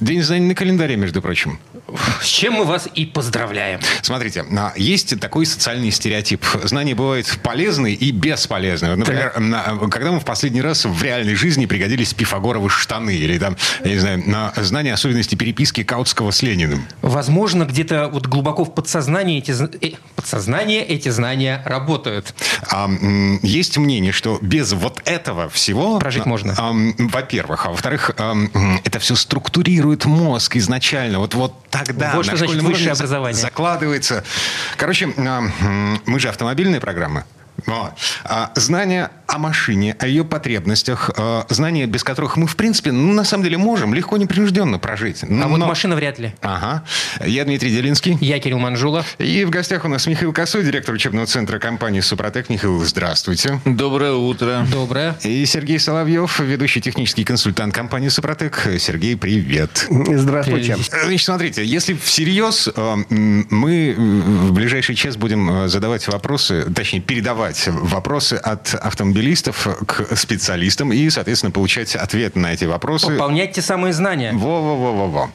День знаний на календаре, между прочим. С чем мы вас и поздравляем. Смотрите, а, есть такой социальный стереотип. Знания бывают полезные и бесполезные. Например, на- когда мы в последний раз в реальной жизни пригодились пифагоровы штаны или там, я не знаю, на знание особенностей переписки Каутского с Лениным. Возможно, где-то вот глубоко в подсознании эти, э, подсознание эти знания работают. А, есть мнение, что без вот этого всего... Прожить а, можно. а, во-первых. А во-вторых, а, это все структурирует мозг изначально. Вот, вот тогда Вот что на значит школьном за- образование. закладывается. Короче, а, мы же автомобильная программа. Вот. А, знания о машине, о ее потребностях, а, знания, без которых мы, в принципе, ну, на самом деле можем легко непринужденно прожить. А вот Но- машина вряд ли. Ага. Я Дмитрий Делинский. Я Кирилл Манжула. И в гостях у нас Михаил Косой, директор учебного центра компании «Супротек». Михаил, здравствуйте. Доброе утро. Доброе. И Сергей Соловьев, ведущий технический консультант компании «Супротек». Сергей, привет. Здравствуйте. Значит, смотрите, если всерьез, э, мы в ближайший час будем э, задавать вопросы, точнее, передавать вопросы от автомобилистов к специалистам и, соответственно, получать ответ на эти вопросы. Пополнять те самые знания. Во-во-во-во-во.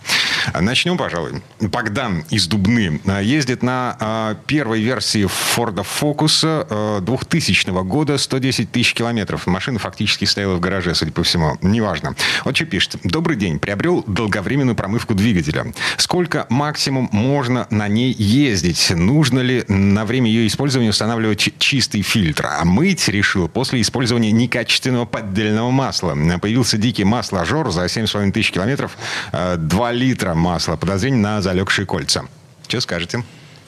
Начнем, пожалуй. Богдан из Дубны а, ездит на а, первой версии Форда Фокуса а, 2000 года 110 тысяч километров. Машина фактически стояла в гараже, судя по всему. Неважно. Вот что пишет. Добрый день. Приобрел долговременную промывку двигателя. Сколько максимум можно на ней ездить? Нужно ли на время ее использования устанавливать чи- чистый фильтр? А мыть решил после использования некачественного поддельного масла. Появился дикий масложор за 7,5 тысяч километров. 2 литра масла. Подозрение на залегшие кольца. Что скажете?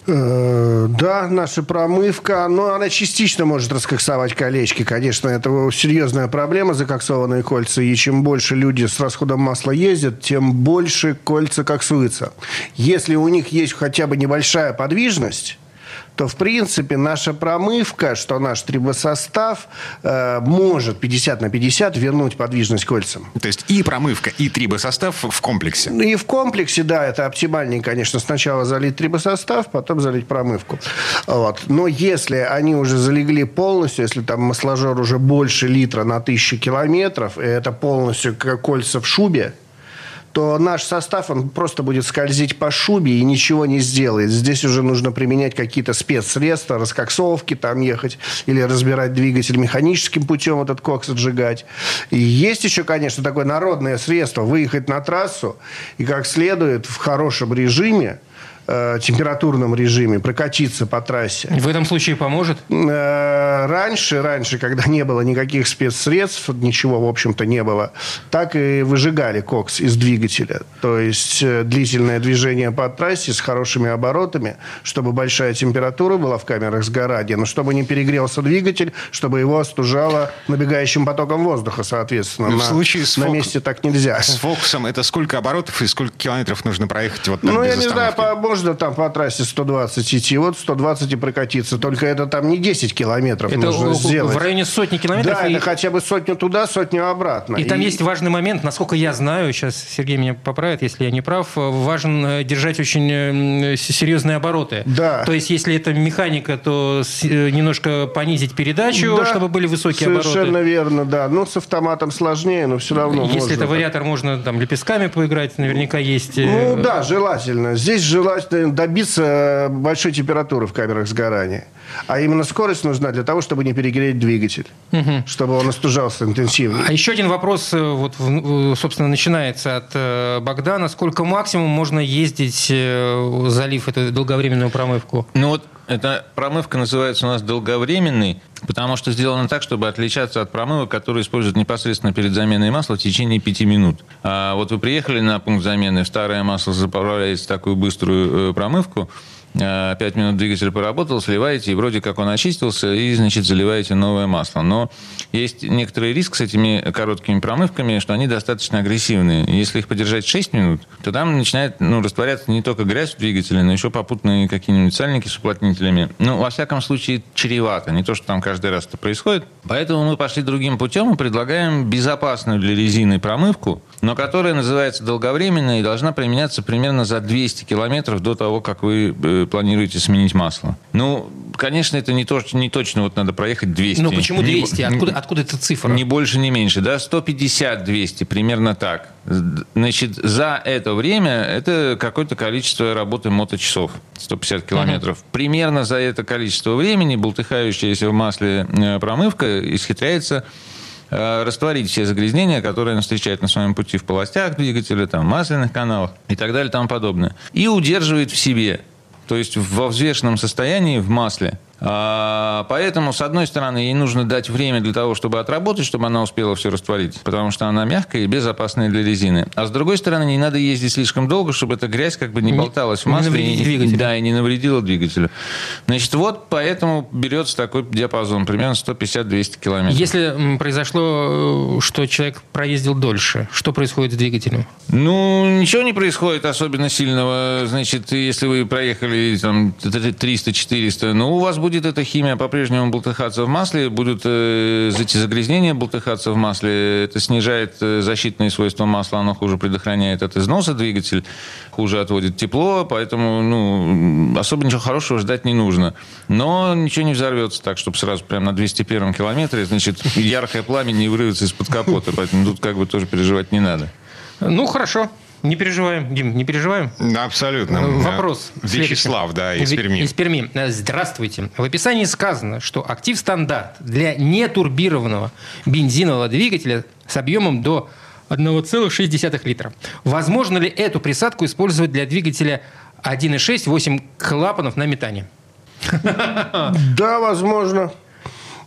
Э, Да, наша промывка, но она частично может раскоксовать колечки. Конечно, это серьезная проблема, закоксованные кольца. И чем больше люди с расходом масла ездят, тем больше кольца коксуются. Если у них есть хотя бы небольшая подвижность, то, в принципе, наша промывка, что наш трибосостав э, может 50 на 50 вернуть подвижность кольцам. То есть и промывка, и трибосостав в комплексе. И в комплексе, да, это оптимальнее, конечно, сначала залить трибосостав, потом залить промывку. Вот. Но если они уже залегли полностью, если там масложор уже больше литра на тысячу километров, и это полностью кольца в шубе, то наш состав, он просто будет скользить по шубе и ничего не сделает. Здесь уже нужно применять какие-то спецсредства, раскоксовки там ехать или разбирать двигатель механическим путем, этот кокс отжигать. И есть еще, конечно, такое народное средство выехать на трассу и как следует в хорошем режиме, э, температурном режиме прокатиться по трассе. В этом случае поможет. Э, Раньше, раньше, когда не было никаких спецсредств, ничего, в общем-то, не было, так и выжигали кокс из двигателя. То есть э, длительное движение по трассе с хорошими оборотами, чтобы большая температура была в камерах сгорания, но чтобы не перегрелся двигатель, чтобы его остужало набегающим потоком воздуха, соответственно. В на, случае с на фок- месте так нельзя. С фокусом это сколько оборотов и сколько километров нужно проехать вот Ну, без я не знаю, по- можно там по трассе 120 идти, вот 120 и прокатиться. Только это там не 10 километров Это нужно в- сделать. в районе сотни километров. Да, и, это хотя бы сотню туда, сотню обратно. и там есть важный момент, насколько я знаю, сейчас Сергей меня поправит, если я не прав, э, важен э, держать очень э, серьезные обороты. Да. То есть, если это механика, то немножко понизить передачу, Да, чтобы были высокие Совершенно обороты. верно, да. Ну, с автоматом сложнее, но все равно Если можно это вариатор, можно там лепестками поиграть, наверняка есть. Ну да, желательно. Здесь желательно добиться большой температуры в камерах сгорания. А именно скорость нужна для того, чтобы не перегреть двигатель. Чтобы он остужался интенсивнее. А еще один вопрос, э, вот, в- э, собственно, начинается от э, Богдана. Сколько максимум можно ездить, залив эту долговременную промывку? Ну вот эта промывка называется у нас долговременной, потому что сделана так, чтобы отличаться от промывок, которые используют непосредственно перед заменой масла в течение пяти минут. А вот вы приехали на пункт замены, старое масло заправляете в такую быструю промывку, э, пять минут двигатель поработал, сливаете, и вроде как он очистился, и, значит, заливаете новое масло. Но есть некоторый риск с этими короткими промывками, что они достаточно агрессивные. Если их подержать 6 минут, то там начинает ну, растворяться не только грязь в двигателе, но еще попутные какие-нибудь сальники с уплотнителями. Ну, во всяком случае, чревато. Не то, что там каждый раз это происходит. Поэтому мы пошли другим путем и предлагаем безопасную для резины промывку, но которая называется долговременной и должна применяться примерно за 200 километров до того, как вы э, планируете сменить масло. Ну, конечно, это не, то, не точно вот надо проехать 200. Ну, почему Не- 200? Откуда, откуда эта цифра? Ни больше, ни меньше, да, 150-200, примерно так. Значит, за это время это какое-то количество работы моточасов, 150 километров. Примерно за это количество времени болтыхающаяся в масле э, промывка исхитряется растворить все загрязнения, которые она встречает на своем пути в полостях двигателя, там, масляных каналах и так далее и тому подобное. И удерживает в себе, то есть во взвешенном состоянии в масле. А, поэтому, с одной стороны, ей нужно дать время для того, чтобы отработать, чтобы она успела все растворить, потому что она мягкая и безопасная для резины. А с другой стороны, не надо ездить слишком долго, чтобы эта грязь как бы не Не- болталась в не масле. навредить и-. Да, и не навредила двигателю. Значит, вот поэтому берется такой диапазон, примерно 150-200 километров. Если произошло, э, что человек проездил дольше, что происходит с двигателем? Ну, ничего не происходит особенно сильного. Значит, если вы проехали там 300-400, ну, у вас будет эта химия по-прежнему болтыхаться в масле, будут э, эти загрязнения болтыхаться в масле. Это снижает э, защитные свойства масла, оно хуже предохраняет от износа двигатель, хуже отводит тепло, поэтому, ну, особо ничего хорошего ждать не нужно. Но ничего не взорвется так, чтобы сразу прям на 201 километре, значит, яркое пламя не вырвется из-под капота, поэтому тут как бы тоже переживать не надо. Ну, хорошо. Не переживаем, Дим, не переживаем. Да, Абсолютно. Э, Вопрос. Вячеслав, следующий. да, из Перми. Из Перми. Э, Здравствуйте. В описании сказано, что актив стандарт для нетурбированного бензинового двигателя с объемом до 1,6 литра. Возможно ли эту присадку использовать для двигателя 1,6 8 клапанов на метане? Да, возможно.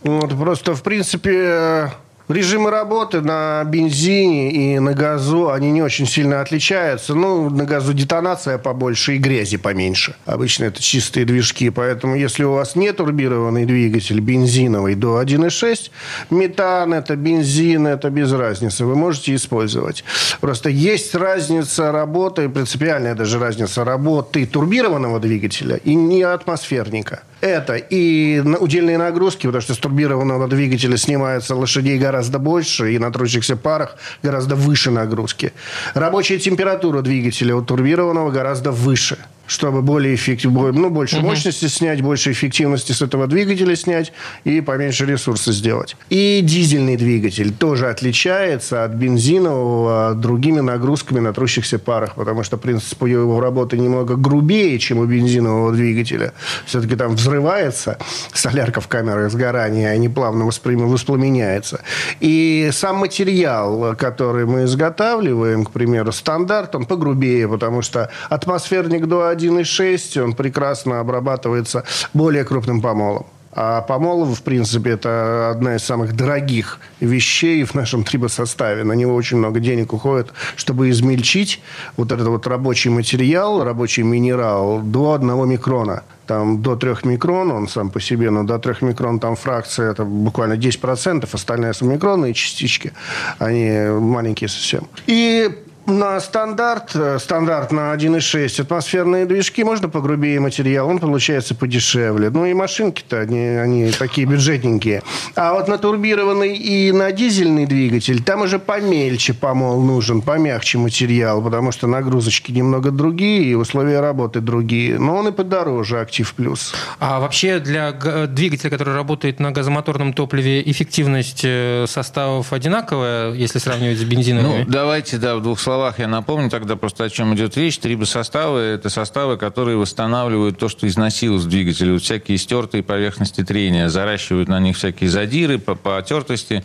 Вот, просто, в принципе, э, режимы работы на бензине и на газу, они не очень сильно отличаются. Ну, на газу детонация побольше и грязи поменьше. Обычно это чистые движки. Поэтому, если у вас не турбированный двигатель бензиновый до 1,6, метан, это бензин, это без разницы. Вы можете использовать. Просто есть разница работы, принципиальная даже разница работы турбированного двигателя и не атмосферника. Это и удельные нагрузки, потому что с турбированного двигателя снимается лошадей гораздо больше, и на трущихся парах гораздо выше нагрузки. Рабочая температура двигателя у турбированного гораздо выше чтобы более эффективно, ну, больше мощности снять, больше эффективности с этого двигателя снять и поменьше ресурса сделать. И дизельный двигатель тоже отличается от бензинового другими нагрузками на трущихся парах, потому что принцип его работы немного грубее, чем у бензинового двигателя. Все-таки там взрывается солярка в камерах сгорания, а не плавно воспламеняется. И сам материал, который мы изготавливаем, к примеру, стандарт, он погрубее, потому что атмосферник до 1,6, он прекрасно обрабатывается более крупным помолом. А помол, в принципе, это одна из самых дорогих вещей в нашем трибосоставе. На него очень много денег уходит, чтобы измельчить вот этот вот рабочий материал, рабочий минерал до одного микрона. Там до 3 микрон он сам по себе, но до 3 микрон там фракция, это буквально 10%, остальные субмикронные частички, они маленькие совсем. И на стандарт, э, стандарт на 1,6 атмосферные движки можно погрубее материал, он получается подешевле. Ну и машинки-то, они, они такие бюджетненькие. А вот на турбированный и на дизельный двигатель, там уже помельче помол нужен, помягче материал, потому что нагрузочки немного другие и условия работы другие. Но он и подороже, Актив Плюс. А вообще для га- двигателя, который работает на газомоторном топливе, эффективность э, составов одинаковая, если сравнивать с бензиновыми? Ну, давайте, да, в двух словах я напомню тогда просто, о чем идет речь. Трибосоставы – это составы, которые восстанавливают то, что износилось в двигателе. Вот всякие стертые поверхности трения, заращивают на них всякие задиры, по потертости,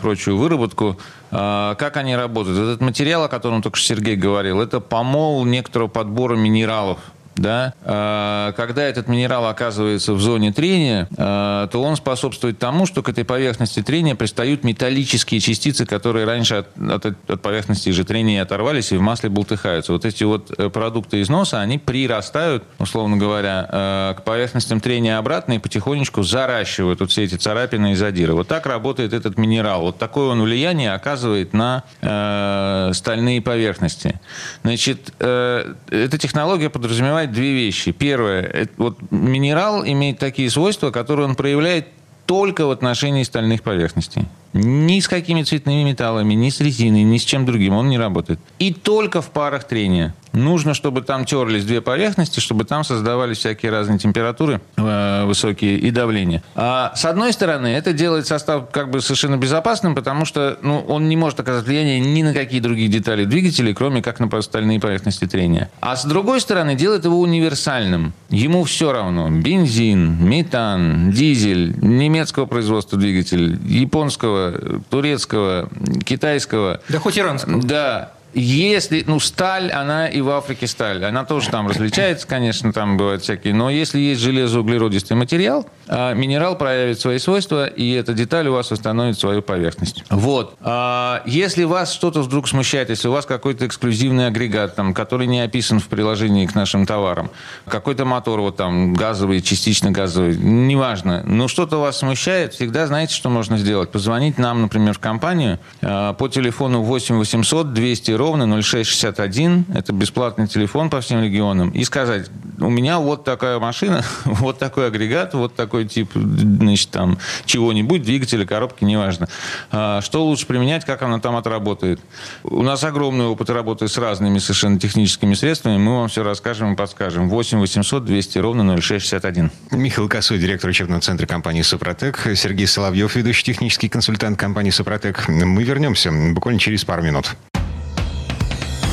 прочую выработку. А, Как они работают? Этот материал, о котором только что Сергей говорил, это помол некоторого подбора минералов. Да? А, Когда этот минерал оказывается в зоне трения, а, то он способствует тому, что к этой поверхности трения пристают металлические частицы, которые раньше от, от- от поверхности же трения оторвались и в масле болтыхаются. Вот эти вот э, продукты износа, они прирастают, условно говоря, э, к поверхностям трения обратно и потихонечку заращивают вот все эти царапины и задиры. Вот так работает этот минерал. Вот такое он влияние оказывает на э, стальные поверхности. Значит, эта технология подразумевает две вещи. Первое, это вот минерал имеет такие свойства, которые он проявляет только в отношении стальных поверхностей. Ни с какими цветными металлами, ни с резиной, ни с чем другим он не работает. И только в парах трения. Нужно, чтобы там терлись две поверхности, чтобы там создавались всякие разные температуры э, высокие и давление. А с одной стороны, это делает состав как бы совершенно безопасным, потому что ну, он не может оказать влияние ни на какие другие детали двигателя, кроме как на остальные поверхности трения. А с другой стороны, делает его универсальным. Ему все равно. Бензин, метан, дизель, немецкого производства двигатель, японского, турецкого, китайского. Да хоть иранского. Да, если, ну, сталь, она и в Африке сталь. Она тоже там различается, конечно, там бывают всякие. Но если есть железоуглеродистый материал, а, минерал проявит свои свойства, и эта деталь у вас восстановит свою поверхность. Вот. А, если вас что-то вдруг смущает, если у вас какой-то эксклюзивный агрегат, там, который не описан в приложении к нашим товарам, какой-то мотор вот там газовый, частично газовый, неважно, но что-то вас смущает, всегда знаете, что можно сделать? Позвонить нам, например, в компанию а, по телефону 8 800 200 ровно 0661, это бесплатный телефон по всем регионам, и сказать, у меня вот такая машина, вот такой агрегат, вот такой тип, значит, там, чего-нибудь, двигателя, коробки, неважно. А, что лучше применять, как она там отработает. У нас огромный опыт работы с разными совершенно техническими средствами, мы вам все расскажем и подскажем. 8 800 200 ровно 0661. Михаил Косой, директор учебного центра компании «Супротек», Сергей Соловьев, ведущий технический консультант компании «Супротек». Мы вернемся буквально через пару минут.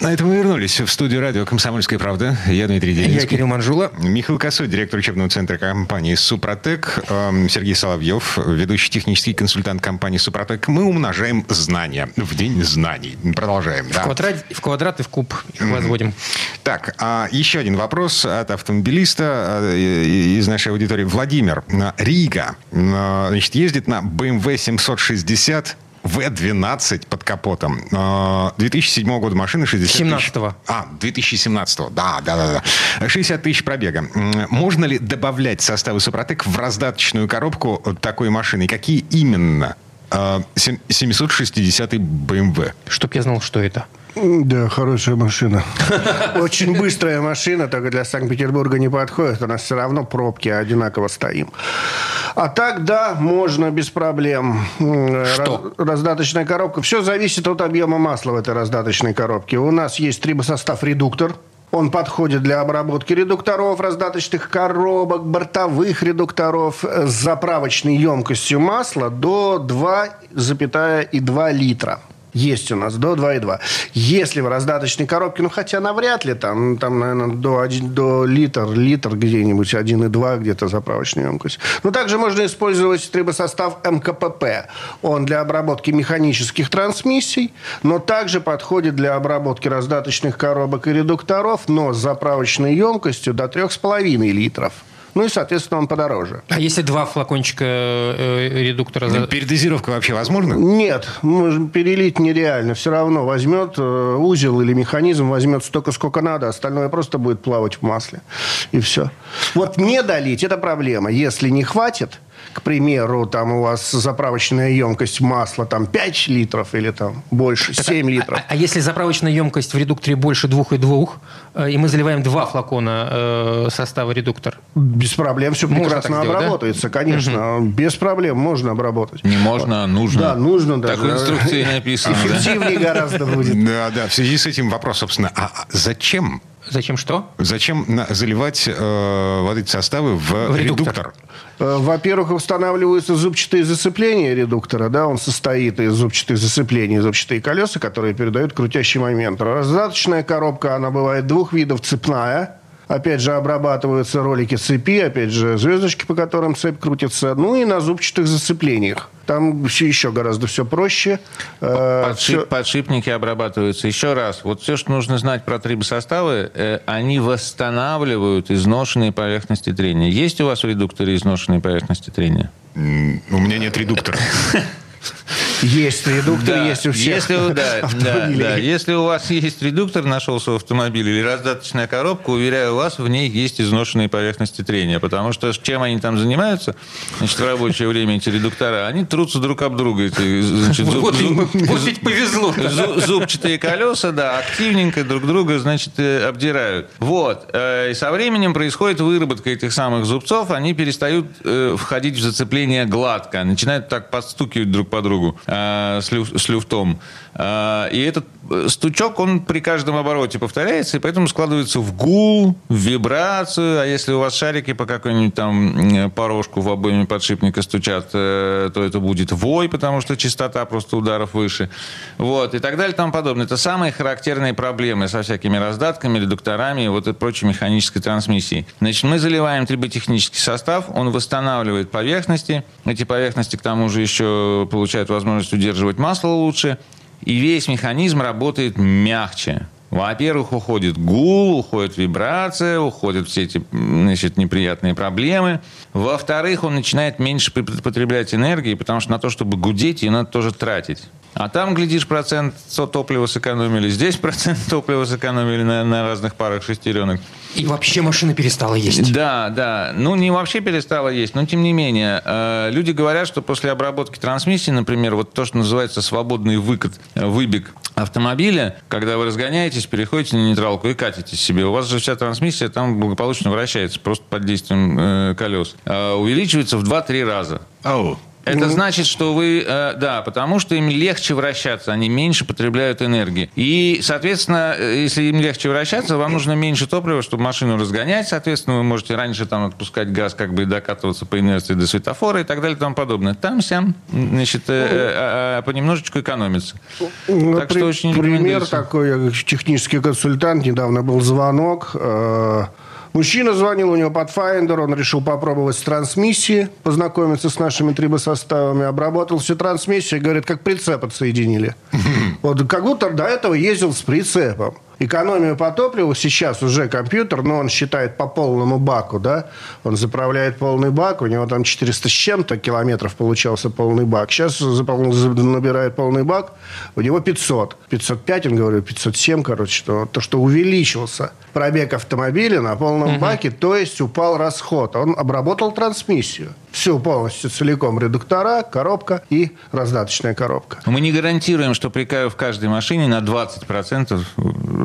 На этом мы вернулись в студию радио «Комсомольская правда». Я Дмитрий Делинский. Я Кирилл Манжула. Михаил Косой, директор учебного центра компании «Супротек». Эм, Сергей Соловьев, ведущий технический консультант компании «Супротек». Мы умножаем знания в день знаний. Продолжаем. В, да. квадрат, в квадрат и в куб их возводим. Так, а еще один вопрос от автомобилиста э, из нашей аудитории. Владимир э, Рига э, значит, ездит на BMW 760 В12 под капотом. Э, 2007 года машины, 60 тысяч. 17-го. А, 2017 да, да, да, да. 60 тысяч пробега. Можно ли добавлять составы Супротек в раздаточную коробку такой машины? Какие именно? Э, сем- 760 BMW. Чтоб я знал, что это. Да, хорошая машина. Очень быстрая машина, только для Санкт-Петербурга не подходит. У нас все равно пробки одинаково стоим. А так, да, можно без проблем. М, Что? раз- раздаточная коробка. Все зависит от объема масла в этой раздаточной коробке. У нас есть трибосостав редуктор. Он подходит для обработки редукторов, раздаточных коробок, бортовых редукторов э, с заправочной емкостью масла до 2,2 литра. Есть у нас до 2,2. Если в раздаточной коробке, ну хотя навряд ли, там, там наверное, до, один, до литр, литр где-нибудь, 1,2 где-то заправочная емкость. Но также можно использовать трибосостав МКПП. Он для обработки механических трансмиссий, но также подходит для обработки раздаточных коробок и редукторов, но с заправочной емкостью до 3,5 литров. Ну и, соответственно, он подороже. А если два флакончика э, редуктора... за- Передозировка вообще возможна? Нет, перелить нереально. Все равно возьмет э, узел или механизм, возьмет столько, сколько надо, остальное просто будет плавать в масле. И все. Вот не долить – это проблема. Если не хватит, к примеру, там у вас заправочная емкость масла там 5 литров или там больше, 7 литров. А, а если заправочная емкость в редукторе больше двух и двух, э, и мы заливаем два флакона э, состава редуктор, Без проблем все Можно прекрасно так сделать, да? обработается, конечно. Без проблем можно обработать. Не можно, а нужно. Да, нужно даже. Так в инструкции написано. да. Эффективнее гораздо будет. Да, да. В связи с этим вопрос, собственно, а а зачем? Зачем что? Зачем на- заливать э, вот эти составы в, В редуктор. редуктор? Э, Во-первых, устанавливаются зубчатые зацепления редуктора, да, он состоит из зубчатых зацеплений, зубчатые колеса, которые передают крутящий момент. Раздаточная коробка, она бывает двух видов, цепная, Опять же, обрабатываются ролики цепи, опять же, звездочки, по которым цепь крутится. Ну и на зубчатых зацеплениях. Там все еще гораздо все проще. Э, Подшип- всё- Подшипники обрабатываются. Еще раз, вот все, что нужно знать про трибосоставы, э, они восстанавливают изношенные поверхности трения. Есть у вас в редукторе изношенные поверхности трения? М, У меня нет редуктора. Есть редуктор, Да, есть у всех если, у- да, да, да. если у вас есть редуктор, нашелся в автомобиле, или раздаточная коробка, уверяю вас, в ней есть изношенные поверхности трения. Потому что чем они там занимаются, значит, в рабочее время эти редуктора, они трутся друг об друга. Эти, значит, зуб- Вот им, зуб- вот ведь повезло. Зу- Зубчатые колеса, да, активненько друг друга, значит, э, обдирают. Вот. Э, И со временем происходит выработка этих самых зубцов, они перестают э, входить в зацепление гладко, начинают так подстукивать друг по другу э, с, люф- с люфтом. Э, И этот стучок, он при каждом обороте повторяется, и поэтому складывается в гул, в вибрацию. А если у вас шарики по какой-нибудь там э, порожку в обойме подшипника стучат, э, то это будет вой, потому что частота просто ударов выше. Вот, и так далее и тому подобное. Это самые характерные проблемы со всякими раздатками, редукторами и вот и прочей механической трансмиссией. Значит, мы заливаем триботехнический состав, он восстанавливает поверхности. Эти поверхности, к тому же, еще получают возможность удерживать масло лучше. И весь механизм работает мягче. Во-первых, уходит гул, уходит вибрация, уходят все эти значит, неприятные проблемы. Во-вторых, он начинает меньше пот- потреблять энергии, потому что на то, чтобы гудеть, ее надо тоже тратить. А там, глядишь, процент топлива сэкономили, здесь процент топлива сэкономили на, на разных парах шестеренок. И вообще машина перестала есть. Да, да. Ну, не вообще перестала есть, но тем не менее. э, люди говорят, что после обработки трансмиссии, например, вот то, что называется свободный выкат, э, выбег автомобиля, когда вы разгоняетесь, переходите на нейтралку и катитесь себе, у вас же вся трансмиссия там благополучно вращается, просто под действием э, колес, э, увеличивается в 2-3 раза. Ау. Это значит, что вы, э, да, потому что им легче вращаться, они меньше потребляют энергии. И, соответственно, э, если им легче вращаться, вам нужно меньше топлива, чтобы машину разгонять. Соответственно, вы можете раньше там отпускать газ, как бы и докатываться по инерции до светофора и так далее и тому подобное. Там сям, значит, э, э, а- а понемножечку экономится. Ну, Так при- что очень пример такой, я технический консультант, недавно был звонок. э, Мужчина звонил, у него Pathfinder, он решил попробовать с трансмиссии, познакомиться с нашими трибосоставами, обработал всю трансмиссию, говорит, как прицеп отсоединили. Вот как будто до этого ездил с прицепом. Экономию по топливу сейчас уже компьютер, но он считает по полному баку, да, он заправляет полный бак, у него там 400 с чем-то километров получался полный бак. Сейчас запол- набирает полный бак, у него 500. 505, он говорит, 507, короче, то, то что увеличился пробег автомобиля на полном баке, то есть упал расход. Он обработал трансмиссию. Всю полностью целиком редуктора, коробка и раздаточная коробка. Мы не гарантируем, что при ка- в каждой машине на 20%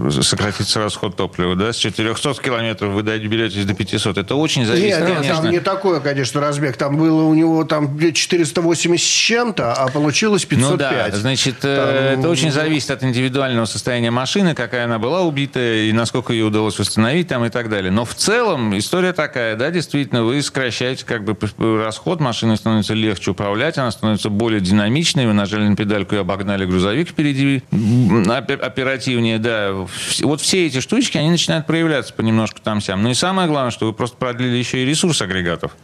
сократится расход топлива. Да? С 400 километров вы доберетесь до 500. Это очень зависит, Нет, конечно. там не такой, конечно, разбег. Там было у него там 480 с чем-то, а получилось 505. Ну да, значит, э, Там, это очень зависит от индивидуального состояния машины, какая она была убитая и насколько ее удалось восстановить там и так далее. Но в целом история такая, да, действительно, вы сокращаете как бы расход, машина становится легче управлять, она становится более динамичной, вы нажали на педальку и обогнали грузовик впереди оперативнее, да. Вот все эти штучки, они начинают проявляться понемножку там-сям. Ну и самое главное, что вы просто продлили еще и ресурс агрегатов.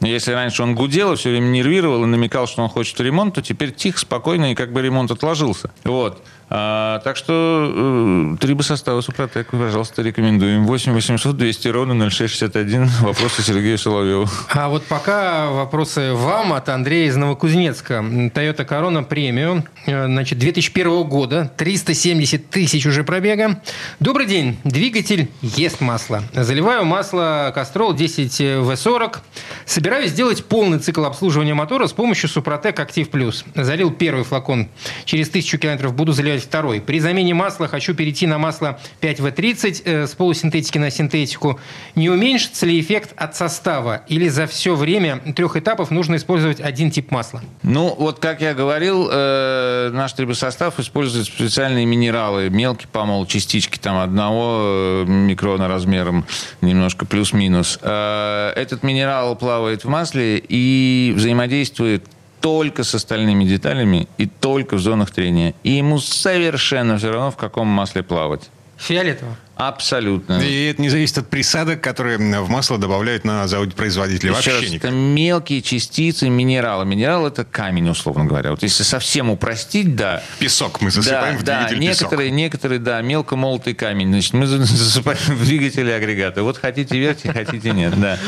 Если раньше он гудел и все время нервировал и намекал, что он хочет ремонт, то теперь тихо, спокойно и как бы ремонт отложился. Вот. А, так что э, три бы состава Супротек, пожалуйста, рекомендуем. 8 800 200 ровно 0661. Вопросы Сергею Соловьеву. А вот пока вопросы вам от Андрея из Новокузнецка. Toyota Corona Premium, э, значит, 2001 года, 370 тысяч уже пробега. Добрый день. Двигатель ест масло. Заливаю масло Castrol 10 V40. Собираюсь сделать полный цикл обслуживания мотора с помощью Супротек Active Plus. Залил первый флакон. Через 1000 километров буду заливать второй. При замене масла хочу перейти на масло 5В30 э, с полусинтетики на синтетику. Не уменьшится ли эффект от состава? Или за все время трех этапов нужно использовать один тип масла? Ну, вот как я говорил, э, наш трибосостав использует специальные минералы, мелкий помол, частички там одного э, микрона размером, немножко плюс-минус. Э, этот минерал плавает в масле и взаимодействует только с остальными деталями и только в зонах трения. И ему совершенно все равно, в каком масле плавать. Фиолетово. Абсолютно. И это не зависит от присадок, которые в масло добавляют на заводе производителя. Еще Вообще раз, никак. это мелкие частицы минерала. Минерал это камень, условно говоря. Вот если совсем упростить, да. Песок мы засыпаем да, в да, двигатель некоторые, некоторые, да, мелко молотый камень. Значит, мы засыпаем в двигатели агрегата. Вот хотите верьте, хотите нет, да.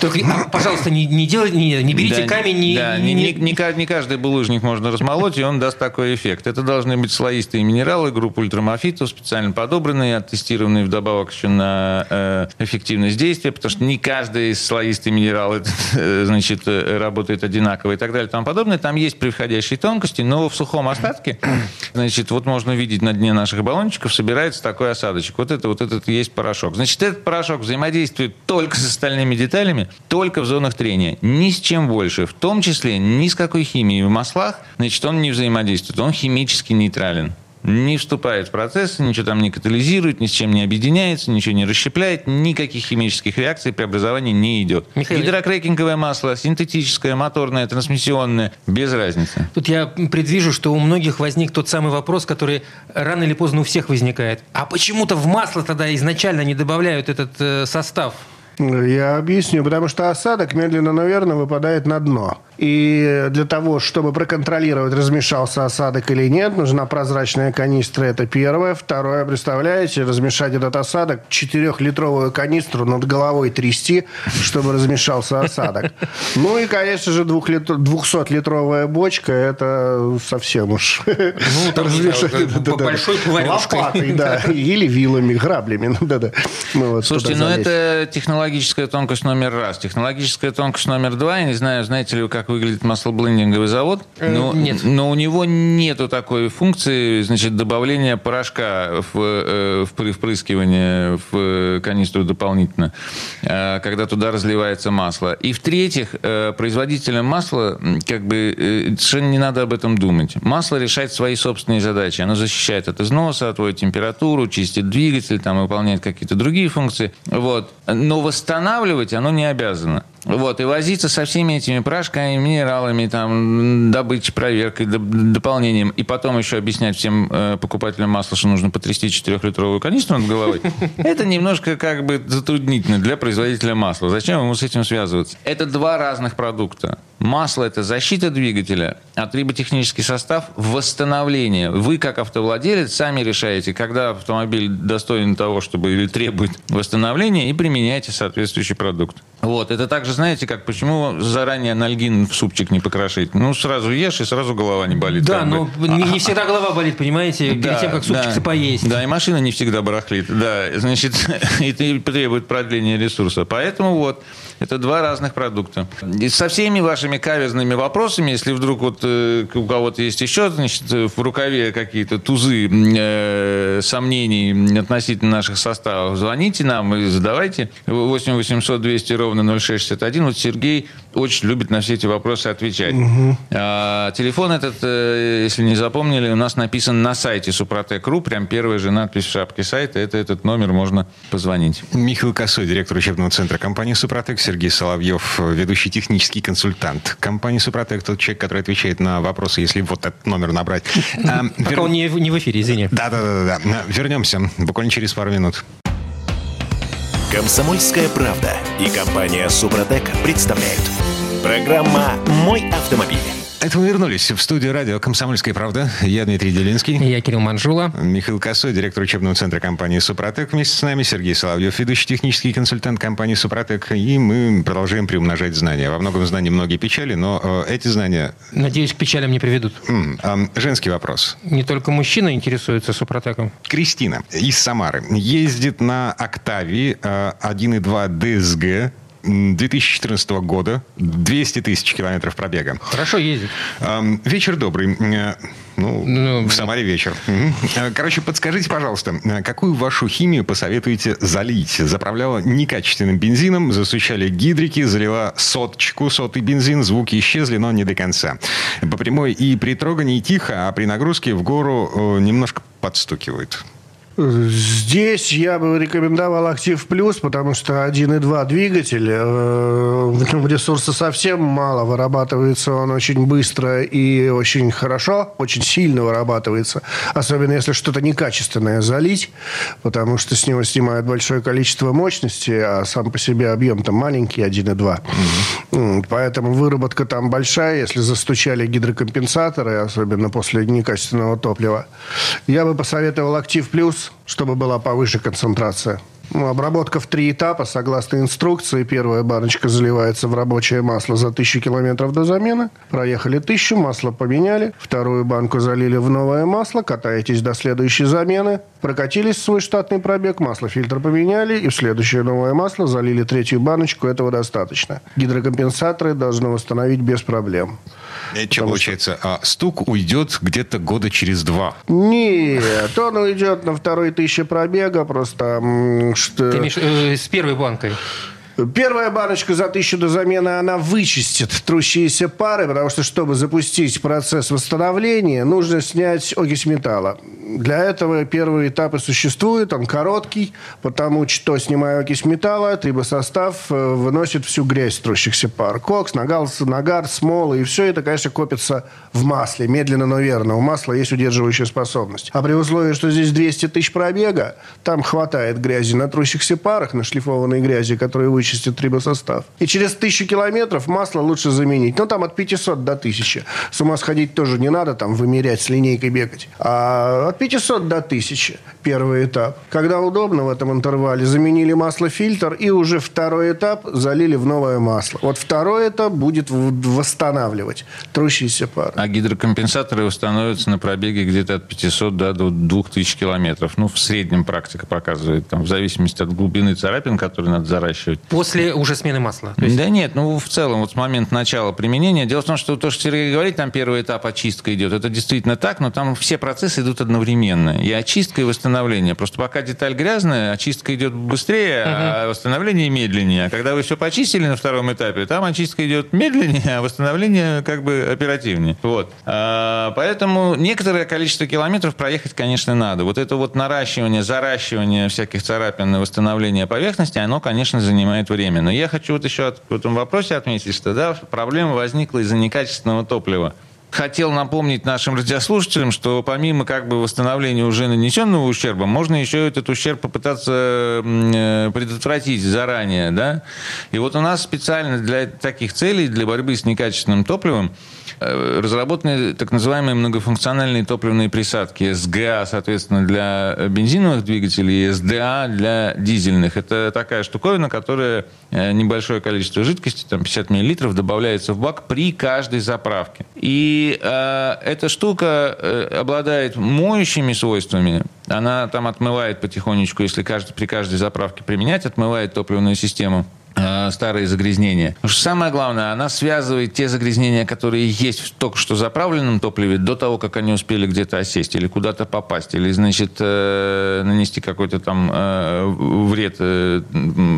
Только, а, пожалуйста, не, не делайте, не, не берите Да, камень, не, да, не- не, не- не каждый булыжник можно размолоть, и он даст такой эффект. Это должны быть слоистые минералы, группа ультрамофитов, специально подобранные, оттестированные вдобавок еще на э, эффективность действия, потому что не каждый слоистый минерал э, значит, э, работает одинаково и так далее и тому подобное. Там есть превходящие тонкости, но в сухом остатке, значит, вот можно видеть на дне наших баллончиков, собирается такой осадочек. Вот это вот этот есть порошок. Значит, этот порошок взаимодействует только с остальными деталями, только в зонах трения, ни с чем больше, в том числе ни с какой химией в маслах, значит, он не взаимодействует, он химически нейтрален. Не вступает в процесс, ничего там не катализирует, ни с чем не объединяется, ничего не расщепляет, никаких химических реакций преобразования не идет. Михаил- Гидрокрекинговое масло, синтетическое, моторное, трансмиссионное, без разницы. Тут я предвижу, что у многих возник тот самый вопрос, который рано или поздно у всех возникает. А почему-то в масло тогда изначально не добавляют этот э, состав? Я объясню, потому что осадок медленно, но верно выпадает на дно. И для того, чтобы проконтролировать, размешался осадок или нет, нужна прозрачная канистра, это первое. Второе, представляете, размешать этот осадок, четырехлитровую канистру над головой трясти, чтобы размешался осадок. Ну и, конечно же, 200-литровая бочка, это совсем уж... Ну, там, большой поварёшкой. Лопатой, да, или вилами, граблями. Ну, Слушайте, ну это технологическая тонкость номер раз. Технологическая тонкость номер два, я не знаю, знаете ли вы, как выглядит маслоблендинговый завод? Но, нет. Но у него нету такой функции, значит, добавления порошка в, э, в впрыскивание в канистру дополнительно, э, когда туда разливается масло. И в-третьих, э, производителям масла как бы э, совершенно не надо об этом думать. Масло решает свои собственные задачи. Оно защищает от износа, отводит температуру, чистит двигатель, там, выполняет какие-то другие функции. Вот. Но восстанавливать оно не обязано. Вот, и возиться со всеми этими порошками, минералами, там, добычей, проверкой, доп- дополнением, и потом еще объяснять всем э, покупателям масла, что нужно потрясти 4-литровую канистру над головой, это немножко как бы затруднительно для производителя масла. Зачем ему с этим связываться? Это два разных продукта. Масло – это защита двигателя, а триботехнический состав – восстановление. Вы, как автовладелец, сами решаете, когда автомобиль достоин того, чтобы или требует восстановления, и применяете соответствующий продукт. Вот, это также, знаете, как почему заранее анальгин в супчик не покрошить? Ну, сразу ешь, и сразу голова не болит. Да, как бы. но не, не всегда голова болит, понимаете, перед Да, тем, как супчик да. поесть. Да, и машина не всегда барахлит. Да, значит, и требует продления ресурса. Поэтому вот, это два разных продукта. И со всеми вашими каверзными вопросами, если вдруг вот э, у кого-то есть еще, значит, в рукаве какие-то тузы э, сомнений относительно наших составов, звоните нам и задавайте. 8 800 200 ровно 0661. Вот Сергей очень любит на все эти вопросы отвечать. А, телефон этот, э, если не запомнили, у нас написан на сайте Супротек.ру. Прям первая же надпись в шапке сайта. Это этот номер, можно позвонить. Михаил Косой, директор учебного центра компании «Супротек», Сергей Соловьев, ведущий технический консультант компании «Супротек», тот человек, который отвечает на вопросы, если вот этот номер набрать. А, Пока он не, в- не в эфире, извини. Да-да-да. Вернемся буквально через пару минут. Комсомольская правда и компания Супротек представляют. Программа «Мой автомобиль». Это мы вернулись в студию радио «Комсомольская правда». Я Дмитрий Делинский. Я Кирилл Манжула. Михаил Косой, директор учебного центра компании «Супротек». Вместе с нами Сергей Соловьев, ведущий технический консультант компании «Супротек». И мы продолжаем приумножать знания. Во многом знаний многие печали, но э, эти знания... Надеюсь, к печалям не приведут. Ам, женский вопрос. Не только мужчины интересуются супротеком. Кристина из Самары ездит на «Октавии» э, 1.2 ДСГ м, 2014 года, 200 тысяч километров пробега. Хорошо ездит. Вечер добрый. Ну, Ну, в Самаре вечер. Э, Короче, подскажите, пожалуйста, э, какую вашу химию посоветуете залить? Заправляла некачественным бензином, засущали гидрики, залила соточку, сотый бензин, звуки исчезли, но не до конца. По прямой и при трогании тихо, а при нагрузке в гору э, немножко подстукивает. Здесь я бы рекомендовал «Актив Плюс», потому что 1.2 двигатель, э, в нем ресурса совсем мало, вырабатывается он очень быстро и очень хорошо, очень сильно вырабатывается, особенно если что-то некачественное залить, потому что с него снимают большое количество мощности, а сам по себе объем там маленький, 1.2. Mm-hmm. Поэтому выработка там большая, если застучали гидрокомпенсаторы, особенно после некачественного топлива. Я бы посоветовал «Актив Плюс», чтобы была повыше концентрация. Ну, обработка в три этапа, согласно инструкции. Первая баночка заливается в рабочее масло за тысячу километров до замены. Проехали тысячу, масло поменяли. Вторую банку залили в новое масло, катаетесь до следующей замены. Прокатились свой штатный пробег, масло фильтр поменяли, и в следующее новое масло залили третью баночку. Этого достаточно. Гидрокомпенсаторы должны восстановить без проблем. Это получается? Что... А, стук уйдет где-то года через два? Нет, он уйдет на второй тысячи пробега, просто... Что... Ты имеешь э, с первой банкой? Первая баночка за тысячу до замены, она вычистит трущиеся пары, потому что, чтобы запустить процесс восстановления, нужно снять окись металла. Для этого первый этап и существует, он короткий, потому что, снимая окись металла, трибосостав э, выносит всю грязь трущихся пар. Кокс, нагар, нагар, смолы, и все это, конечно, копится в масле, медленно, но верно. У масла есть удерживающая способность. А при условии, что здесь 200 тысяч пробега, там хватает грязи на трущихся парах, на шлифованной грязи, которые вы вычистит трибосостав. И через тысячу километров масло лучше заменить. Ну, там от 500 до 1000. С ума сходить тоже не надо, там, вымерять, с линейкой бегать. А от 500 до 1000 первый этап. Когда удобно в этом интервале, заменили масло-фильтр и уже второй этап залили в новое масло. Вот второй этап будет восстанавливать трущиеся пары. А гидрокомпенсаторы восстановятся на пробеге где-то от 500 до 2000 километров. Ну, в среднем практика показывает, там, в зависимости от глубины царапин, которые надо заращивать. После уже смены масла? Есть... Да нет, ну в целом вот с момента начала применения. Дело в том, что то, что Сергей говорит, там первый этап очистка идет, это действительно так, но там все процессы идут одновременно. И очистка, и восстановление. Просто пока деталь грязная, очистка идет быстрее, угу. а восстановление медленнее. А когда вы все почистили на втором этапе, там очистка идет медленнее, а восстановление как бы оперативнее. Вот. А, поэтому некоторое количество километров проехать, конечно, надо. Вот это вот наращивание, заращивание всяких царапин и восстановление поверхности, оно, конечно, занимает занимает время. Но я хочу вот еще в этом вопросе отметить, что да, проблема возникла из-за некачественного топлива хотел напомнить нашим радиослушателям, что помимо как бы восстановления уже нанесенного ущерба, можно еще этот ущерб попытаться э, предотвратить заранее, да. И вот у нас специально для таких целей, для борьбы с некачественным топливом, Э, разработаны так называемые многофункциональные топливные присадки. СГА, соответственно, для бензиновых двигателей, и СДА для дизельных. Это такая штуковина, которая э, небольшое количество жидкости, там 50 мл, добавляется в бак при каждой заправке. И э, эта штука э, обладает моющими свойствами. Она там отмывает потихонечку, если каждый, при каждой заправке применять, отмывает топливную систему. Э, старые загрязнения. Потому что самое главное, она связывает те загрязнения, которые есть в только что заправленном топливе, до того, как они успели где-то осесть или куда-то попасть, или, значит, э, нанести какой-то там э, вред,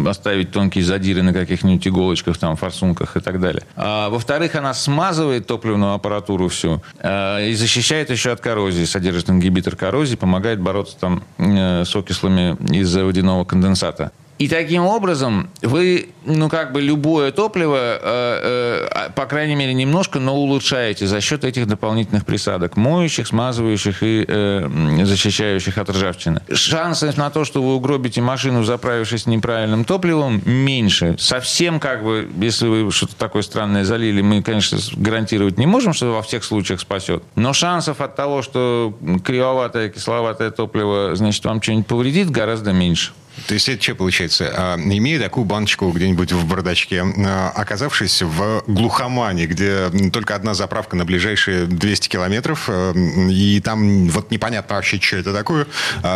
оставить тонкие задиры на каких-нибудь иголочках, там, форсунках и так далее. А, во-вторых, она смазывает топливную аппаратуру всю и защищает еще от коррозии, содержит ингибитор коррозии, помогает бороться там с окислами из водяного конденсата. И таким образом вы, ну, как бы любое топливо, э, э, а, по крайней мере, немножко, но улучшаете за счет этих дополнительных присадок, моющих, смазывающих и э, защищающих от ржавчины. Шансы на то, что вы угробите машину, заправившись неправильным топливом, меньше. Совсем, как бы, если вы что-то такое странное залили, мы, конечно, гарантировать не можем, что во всех случаях спасет. Но шансов от того, что кривоватое, кисловатое топливо, значит, вам что-нибудь повредит, гораздо меньше. То есть это что получается? А, имея такую баночку где-нибудь в бардачке, а, оказавшись в глухомане, где только одна заправка на ближайшие 200 километров, а, и там вот непонятно вообще, что это такое,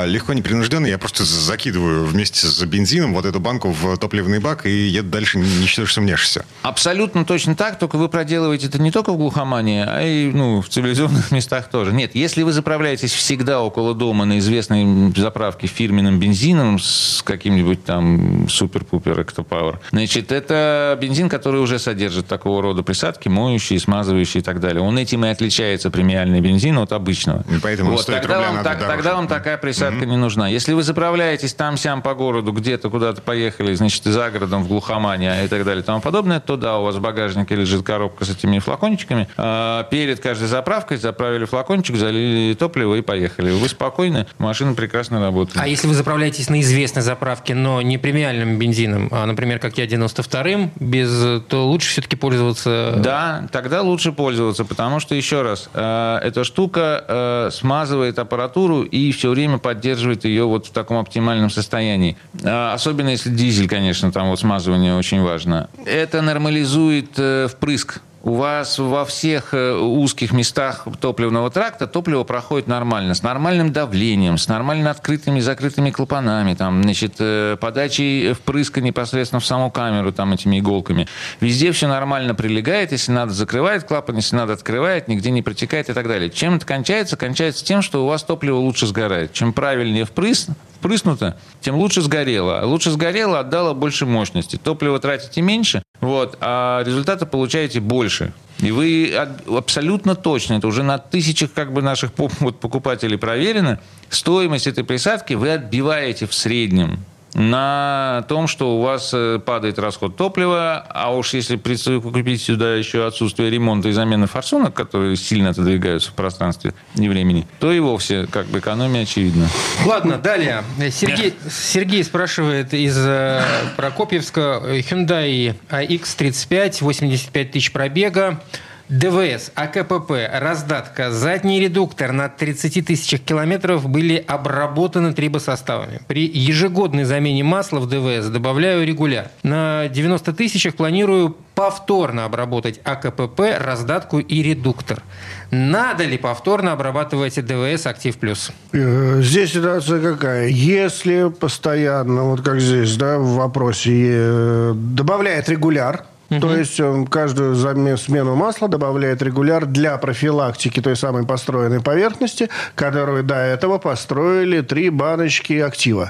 легко непринужденно, я просто закидываю вместе с бензином вот эту банку в топливный бак и еду дальше, ничтоже сомнешься. Абсолютно точно так, только вы проделываете это не только в глухомане, а и ну, в цивилизованных местах тоже. Нет, если вы заправляетесь всегда около дома на известной заправке фирменным бензином с с каким-нибудь там супер-пупер эктопауэр. Значит, это бензин, который уже содержит такого рода присадки, моющие, смазывающие и так далее. Он этим и отличается премиальный бензин от обычного. И поэтому вот, стоит тогда, рубля вам, надо так, дороже. тогда вам такая присадка не нужна. Если вы заправляетесь там-сям по городу, где-то куда-то поехали, значит, за городом, в глухомане и так далее и тому подобное, то да, у вас в багажнике лежит коробка с этими флакончиками. А перед каждой заправкой заправили флакончик, залили топливо и поехали. Вы спокойны, машина прекрасно работает. А если вы заправляетесь на известной заправке, но не премиальным бензином, а, например, как я 92-м, без, то лучше все-таки пользоваться... Да, тогда лучше пользоваться, потому что, еще раз, э, эта штука э, смазывает аппаратуру и все время поддерживает ее вот в таком оптимальном состоянии. Э, особенно если дизель, конечно, там вот смазывание очень важно. Это нормализует э, впрыск. У вас во всех э, узких местах топливного тракта топливо проходит нормально, с нормальным давлением, с нормально открытыми и закрытыми клапанами, там, значит, э, подачей впрыска непосредственно в саму камеру там, этими иголками. Везде все нормально прилегает, если надо, закрывает клапан, если надо, открывает, нигде не протекает и так далее. Чем это кончается? Кончается тем, что у вас топливо лучше сгорает. Чем правильнее впрыск, впрыснуто, тем лучше сгорело. Лучше сгорело, отдало больше мощности. Топливо тратите меньше, вот, а результата получаете больше. И вы абсолютно точно, это уже на тысячах как бы наших покупателей проверено, стоимость этой присадки вы отбиваете в среднем на том, что у вас э, падает расход топлива, а уж если прикупить сюда еще отсутствие ремонта и замены форсунок, которые сильно отодвигаются в пространстве и времени, то и вовсе как бы экономия очевидна. Ладно, далее. Сергей, Сергей спрашивает из э, Прокопьевска. Hyundai AX35, 85 тысяч пробега. ДВС, АКПП, раздатка, задний редуктор на 30 тысячах километров были обработаны трибосоставами. При ежегодной замене масла в ДВС добавляю регуляр. На 90 тысячах планирую повторно обработать АКПП, раздатку и редуктор. Надо ли повторно обрабатывать ДВС «Актив Плюс»? Э, Здесь ситуация какая? Если постоянно, вот как здесь, да, в вопросе, э, добавляет регуляр, то есть он каждую заме- смену масла добавляет регуляр для профилактики той самой построенной поверхности, которую до этого построили три баночки актива.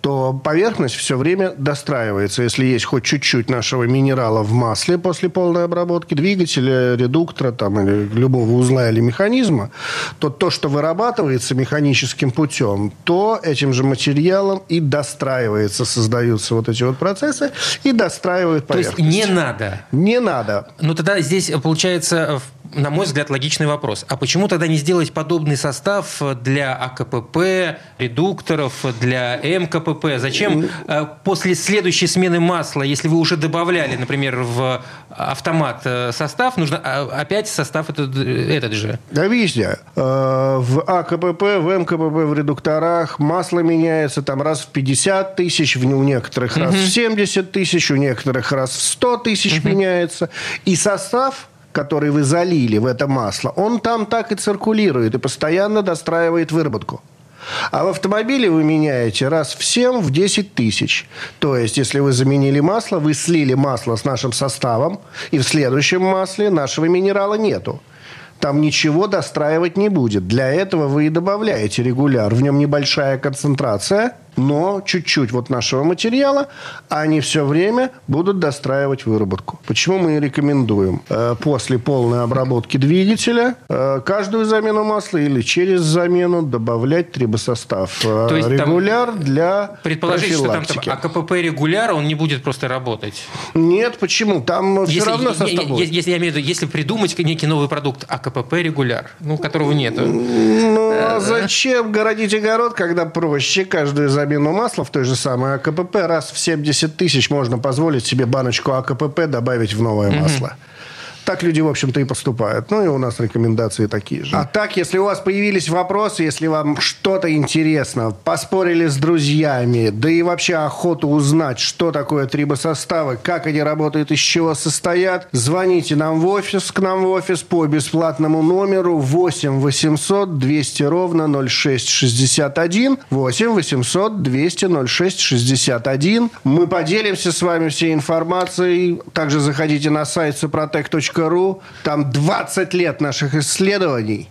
То поверхность все время достраивается. Если есть хоть чуть-чуть нашего минерала в масле после полной обработки двигателя, редуктора там, или любого узла или механизма, то то, что вырабатывается механическим путем, то этим же материалом и достраивается, создаются вот эти вот процессы и достраивают То есть поверхность. не надо. Не надо. Ну тогда здесь получается, в- на мой взгляд, логичный вопрос. А почему тогда не сделать подобный состав для АКПП, редукторов, для МКПП? Зачем э, после следующей смены масла, если вы уже добавляли, например, в автомат э, состав, нужно а, опять состав этот, э, этот же? Э, В АКПП, в МКПП, в редукторах масло меняется там раз в 50 тысяч, у некоторых раз в 70 тысяч, у некоторых раз в 100 тысяч меняется. И состав который вы залили в это масло, он там так и циркулирует и постоянно достраивает выработку. А в автомобиле вы меняете раз в 7, в 10 тысяч. То есть, если вы заменили масло, вы слили масло с нашим составом, и в следующем масле нашего минерала нету. Там ничего достраивать не будет. Для этого вы и добавляете регуляр. В нем небольшая концентрация, но чуть-чуть вот нашего материала, они все время будут достраивать выработку. Почему мы рекомендуем э, после полной обработки двигателя э, каждую замену масла или через замену добавлять трибосостав. Э, То есть там регуляр для Предположить, что там, там АКПП регуляр, он не будет просто работать. Нет, почему? Там все Если, равно е- состав будет. если я имею в виду, если придумать некий новый продукт АКПП регуляр, ну, которого нету. Ну, а зачем городить огород, когда проще каждую замену масла в той же самой АКПП раз в 70 тысяч можно позволить себе баночку АКПП добавить в новое масло? Так люди, в общем-то, и поступают. Ну, и у нас рекомендации такие же. А так, если у вас появились вопросы, если вам что-то интересно, поспорили с друзьями, да и вообще охоту узнать, что такое трибосоставы, как они работают, из чего состоят, звоните нам в офис, к нам в офис по бесплатному номеру 8 800 200 ровно 0661. 8 800 200 0661. Мы поделимся с вами всей информацией. Также заходите на сайт suprotec.ru. Там 20 лет наших исследований.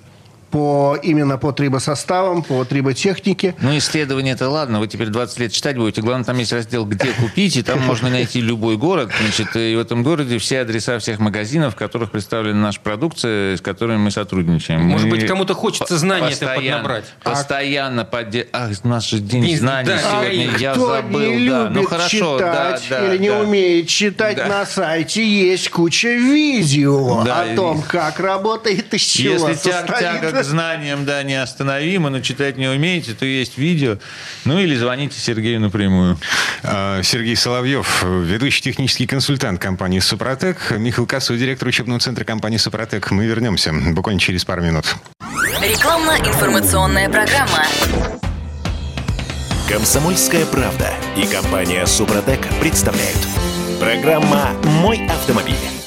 По, именно по трибосоставам, по триботехнике. Ну, исследование это ладно, вы теперь 20 лет читать будете. Главное, там есть раздел «Где купить», и там можно найти любой город. Значит, и в этом городе все адреса всех магазинов, в которых представлена наша продукция, с которыми мы сотрудничаем. Может Мы быть, кому-то хочется знания это постоянно- поднабрать. Постоянно подде... Ах, у нас же день День знаний да, сегодня, а я Кто забыл. не да. любит Ну, хорошо, да, читать да, или не да. умеет читать, Да. на сайте есть куча видео Да, о и- том, как работает, из чего Если состоит. тяга к знаниям, да, неостановима, но читать не умеете, то есть видео. Ну, или звоните Сергею напрямую. А, Сергей Соловьев, ведущий технический консультант компании «Супротек». Михаил Косой, директор учебного центра компании «Супротек». Мы вернемся буквально через пару минут. Рекламно-информационная программа. Комсомольская правда и компания «Супротек» представляют. Программа «Мой автомобиль».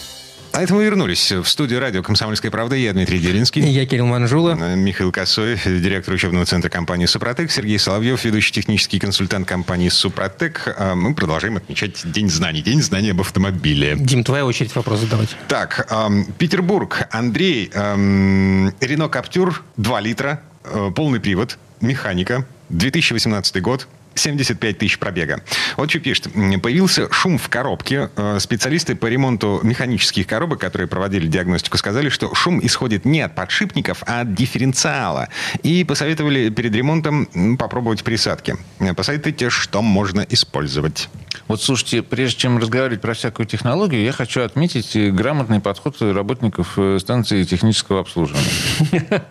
А это мы вернулись в студию радио «Комсомольская правда». Я Дмитрий Делинский. Я Кирилл Манжула. Э, Михаил Косой, директор учебного центра компании «Супротек», Сергей Соловьев, ведущий технический консультант компании «Супротек». А Мы продолжаем отмечать День знаний, День знаний об автомобиле. Дим, твоя очередь вопрос задавать. Так, эм, Петербург, Андрей, эм, Рено Каптюр, 2 литра, э, полный привод, механика, 2018 год, 75 тысяч пробега. Вот что пишет. Появился шум в коробке. Э, Специалисты по ремонту механических коробок, которые проводили диагностику, сказали, что шум исходит не от подшипников, а от дифференциала. И посоветовали перед ремонтом попробовать присадки. Э, Посоветуйте, что можно использовать. Вот слушайте, прежде чем разговаривать про всякую технологию, я хочу отметить э, грамотный подход работников станции технического обслуживания.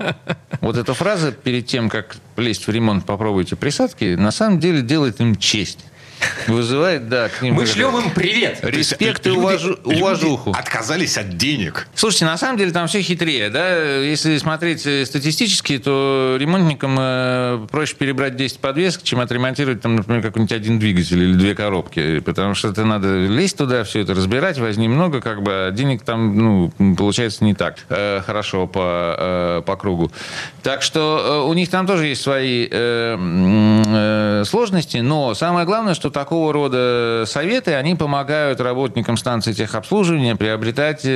Вот эта фраза перед тем, как лезть в ремонт, попробуйте присадки, на самом деле делает им честь. Вызывает, да, к ним... Мы шлем им привет. Респект и уважу- люди уважуху. отказались от денег. Слушайте, на самом деле там все хитрее, да? Если смотреть э, статистически, то ремонтникам э, проще перебрать 10 подвесок, чем отремонтировать, там, например, какой-нибудь один двигатель или две коробки. Потому что это надо лезть туда, все это разбирать, возни много, как бы, а денег там, ну, получается не так э, хорошо по, э, по кругу. Так что э, у них там тоже есть свои э, э, сложности, но самое главное, что такого рода советы, они помогают работникам станции техобслуживания приобретать э,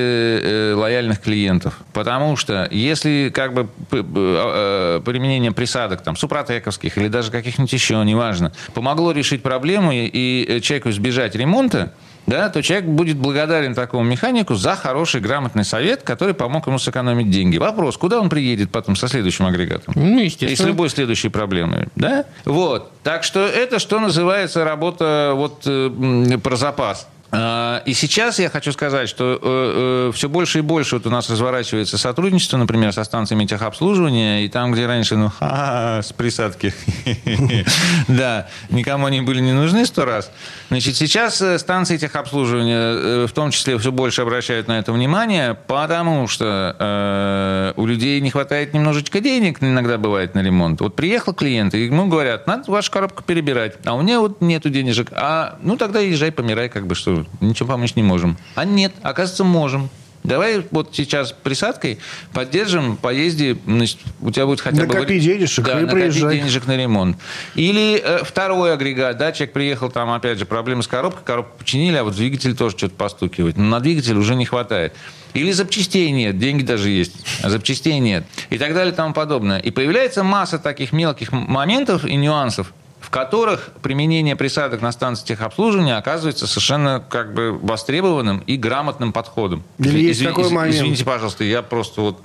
э, лояльных клиентов. Потому что если как бы п- э, применение присадок, там, супротековских или даже каких-нибудь еще, неважно, помогло решить проблему и, и человеку избежать ремонта, да, то человек будет благодарен такому механику за хороший, грамотный совет, который помог ему сэкономить деньги. Вопрос, куда он приедет потом со следующим агрегатом? Ну, И с естественно. любой следующей проблемой, да? Вот. Так что это, что называется, работа вот э, про запас. А, И сейчас я хочу сказать, что все больше и больше вот у нас разворачивается сотрудничество, например, со станциями техобслуживания, и там, где раньше, ну, ха-ха, с присадки, да, никому они были не нужны сто раз. Значит, сейчас э, станции техобслуживания э, в том числе все больше обращают на это внимание, потому что э, у людей не хватает немножечко денег, иногда бывает на ремонт. Вот приехал клиент, и ему говорят, надо вашу коробку перебирать, а у меня вот нету денежек. А, ну, тогда езжай, помирай, как бы, что ничего помочь не можем. А нет, оказывается, можем. Давай вот сейчас присадкой поддержим, поезди, значит, у тебя будет хотя бы... Накопи денежек да, и накопи приезжай. денежек на ремонт. Или э, второй агрегат, да, человек приехал, там, опять же, проблемы с коробкой, коробку починили, а вот двигатель тоже что-то постукивает. Но на двигатель уже не хватает. Или запчастей нет, деньги даже есть, а запчастей нет. И так далее и тому подобное. И появляется масса таких мелких моментов и нюансов, которых применение присадок на станции техобслуживания оказывается совершенно как бы востребованным и грамотным подходом. Или есть Изви- такой из- момент. Извините, пожалуйста, я просто вот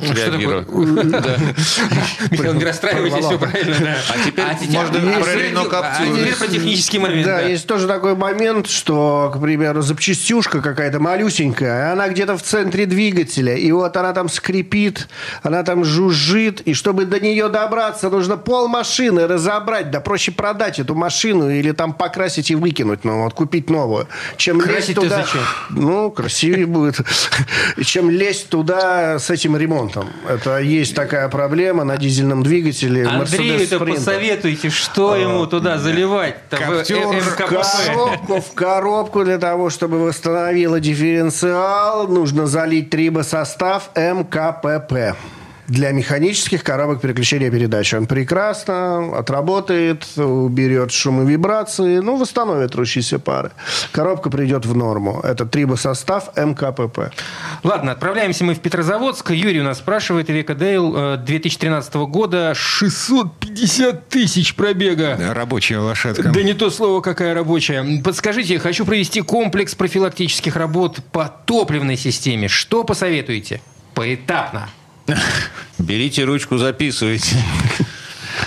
реагирую. Михаил, не расстраивайтесь, все правильно. да. А теперь можно а про теперь- Рено Каптюр. а теперь про технический момент. Да. есть тоже такой момент, что, к примеру, запчастюшка какая-то малюсенькая, она где-то в центре двигателя, и вот она там скрипит, она там жужжит, и чтобы до нее добраться, нужно пол машины разобрать, да проще продать эту машину или там покрасить и выкинуть, ну вот купить новую, чем лезть Красить-то туда. зачем? Ну, красивее будет, чем лезть туда с этим ремонтом. Это есть такая проблема на дизельном двигателе. Андрею Mercedes это Sprinter. посоветуйте, что ему туда заливать коробку, в коробку для того, чтобы восстановила дифференциал, нужно залить трибосостав МКПП. Для механических коробок переключения передач. Он прекрасно отработает, уберет шум и вибрации, ну, восстановит трущиеся пары. Коробка придет в норму. Это трибосостав МКПП. Ладно, отправляемся мы в Петрозаводск. Юрий у нас спрашивает, Века Дейл 2013 года 650 тысяч пробега. Рабочая лошадка. Да не то слово, какая рабочая. Подскажите, хочу провести комплекс профилактических работ по топливной системе. Что посоветуете? Поэтапно. Берите ручку, записывайте.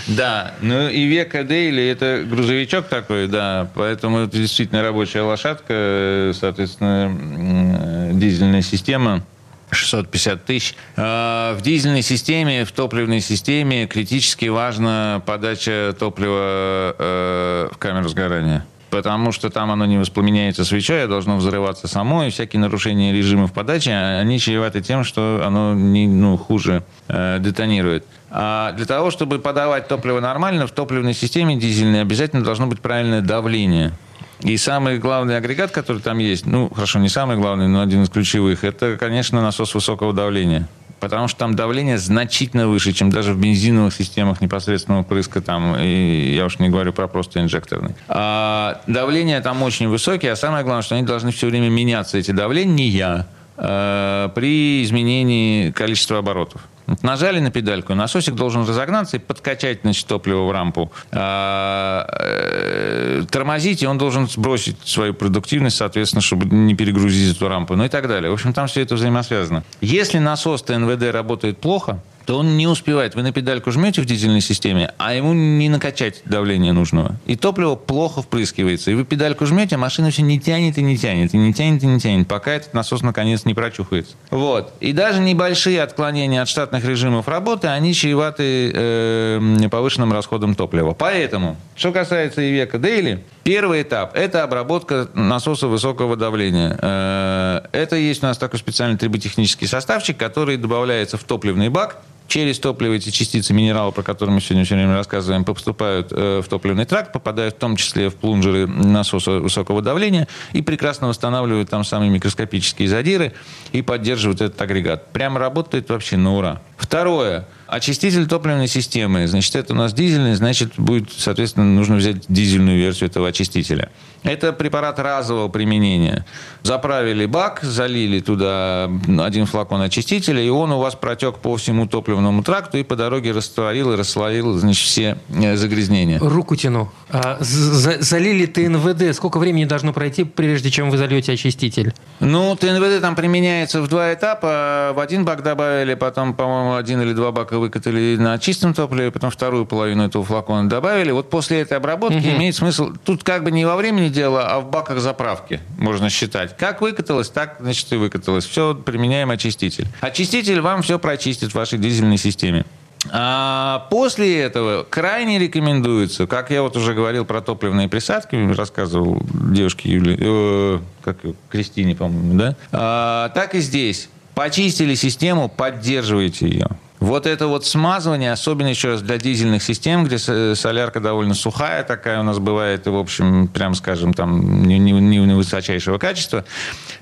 Да, ну и Века Дейли это грузовичок такой, да, поэтому это действительно рабочая лошадка, соответственно, дизельная система. 650 тысяч. А, в дизельной системе, в топливной системе критически важна подача топлива э, в камеру сгорания потому что там оно не воспламеняется свечой, а должно взрываться само, и всякие нарушения режимов подачи, они чреваты тем, что оно не, ну, хуже э, детонирует. А для того, чтобы подавать топливо нормально, в топливной системе дизельной обязательно должно быть правильное давление. И самый главный агрегат, который там есть, ну, хорошо, не самый главный, но один из ключевых, это, конечно, насос высокого давления потому что там давление значительно выше, чем даже в бензиновых системах непосредственного прыска, там, и я уж не говорю про просто инжекторный. А давление там очень высокие, а самое главное, что они должны все время меняться, эти давления, э, при изменении количества оборотов. Нажали на педальку, насосик должен разогнаться и подкачать значит, топливо в рампу. А, э, тормозить, и он должен сбросить свою продуктивность, соответственно, чтобы не перегрузить эту рампу, ну и так далее. В общем, там все это взаимосвязано. Если насос ТНВД работает плохо, то он не успевает. Вы на педальку жмете в дизельной системе, а ему не накачать давление нужного. И топливо плохо впрыскивается. И вы педальку жмете, а машина все не тянет и не тянет, и не тянет и не тянет, пока этот насос наконец не прочухается. Вот. И даже небольшие отклонения от штатных режимов работы, они чреваты э, повышенным расходом топлива. Поэтому, что касается Ивека Дейли, Первый этап – это обработка насоса высокого давления. Э, это есть у нас такой специальный триботехнический составчик, который добавляется в топливный бак, Через топливо эти частицы минерала, про которые мы сегодня все время рассказываем, поступают э, в топливный тракт, попадают в том числе в плунжеры насоса высокого давления и прекрасно восстанавливают там самые микроскопические задиры и поддерживают этот агрегат. Прямо работает вообще на ура. Второе. Очиститель топливной системы. Значит, это у нас дизельный, значит, будет, соответственно, нужно взять дизельную версию этого очистителя. Это препарат разового применения. Заправили бак, залили туда один флакон очистителя, и он у вас протек по всему топливному тракту и по дороге растворил и расслоил значит, все э, загрязнения. Руку тяну. А, залили ТНВД. Сколько времени должно пройти, прежде чем вы зальете очиститель? Ну, ТНВД там применяется в два этапа. В один бак добавили, потом, по-моему, один или два бака выкатали на чистом топливе, потом вторую половину этого флакона добавили. Вот после этой обработки угу. имеет смысл... Тут как бы не во времени дело, а в баках заправки можно считать. Как выкаталось, так, значит, и выкаталось. Все, применяем очиститель. Очиститель вам все прочистит в вашей дизельной системе. А после этого крайне рекомендуется, как я вот уже говорил про топливные присадки, рассказывал девушке Юле, э, как Кристине, по-моему, да, а, так и здесь. Почистили систему, поддерживайте ее. Вот это вот смазывание, особенно еще раз для дизельных систем, где солярка довольно сухая такая у нас бывает, и, в общем, прям скажем, там не, не высочайшего качества.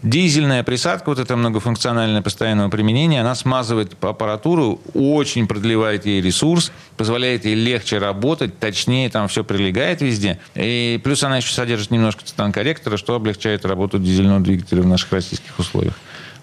Дизельная присадка, вот это многофункциональное постоянного применения, она смазывает аппаратуру, очень продлевает ей ресурс, позволяет ей легче работать, точнее там все прилегает везде. И плюс она еще содержит немножко цитан-корректора, что облегчает работу дизельного двигателя в наших российских условиях.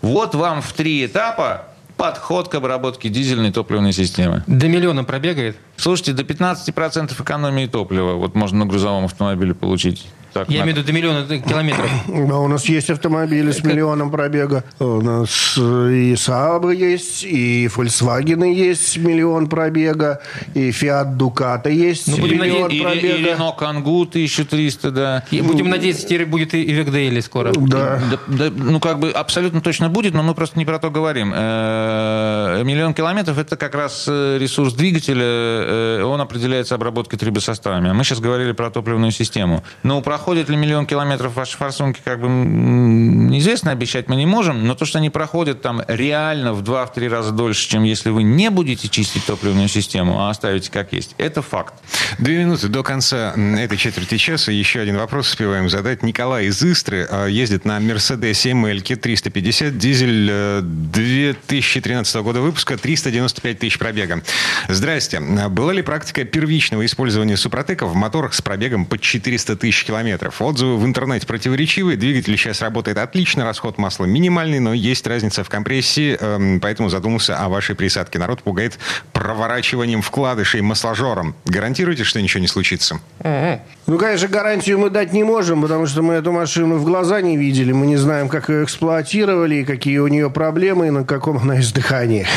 Вот вам в три этапа подход к обработке дизельной топливной системы. До миллиона пробегает? Слушайте, до 15% экономии топлива вот можно на грузовом автомобиле получить. Так, Я на... имею в виду до миллиона километров. Да, у нас есть автомобили с миллионом пробега. У нас и Saab есть, и Volkswagen есть миллион пробега, и Fiat Ducato есть ну, будем миллион надеяться, пробега. И, и Renault Kangoo 1300, да. И будем надеяться, теперь будет и Вегдейли скоро. Да. да, да. Ну, как бы абсолютно точно будет, но мы просто не про то говорим. Э, миллион километров – это как раз э, ресурс двигателя э, он определяется обработкой трибосоставами. А мы сейчас говорили про топливную систему. Но проходит ли миллион километров ваши форсунки, как бы неизвестно, обещать мы не можем, но то, что они проходят там реально в 2-3 раза дольше, чем если вы не будете чистить топливную систему, а оставите как есть, это факт. Две минуты до конца этой четверти часа. Еще один вопрос успеваем задать. Николай из Истры а, ездит на Мерседесе ML 350, дизель 2013 э, года выпуска, 395 тысяч пробега. Здрасте. Была ли практика первичного использования Супротека в моторах с пробегом под 400 тысяч километров? Отзывы в интернете противоречивые. Двигатель сейчас работает отлично, расход масла минимальный, но есть разница в компрессии, эм, поэтому задумался о вашей присадке. Народ пугает проворачиванием вкладышей масложором. Гарантируете, что ничего не случится? Ну, конечно, гарантию мы дать не можем, потому что мы эту машину в глаза не видели. Мы не знаем, как ее эксплуатировали, какие у нее проблемы, и на каком она издыхании.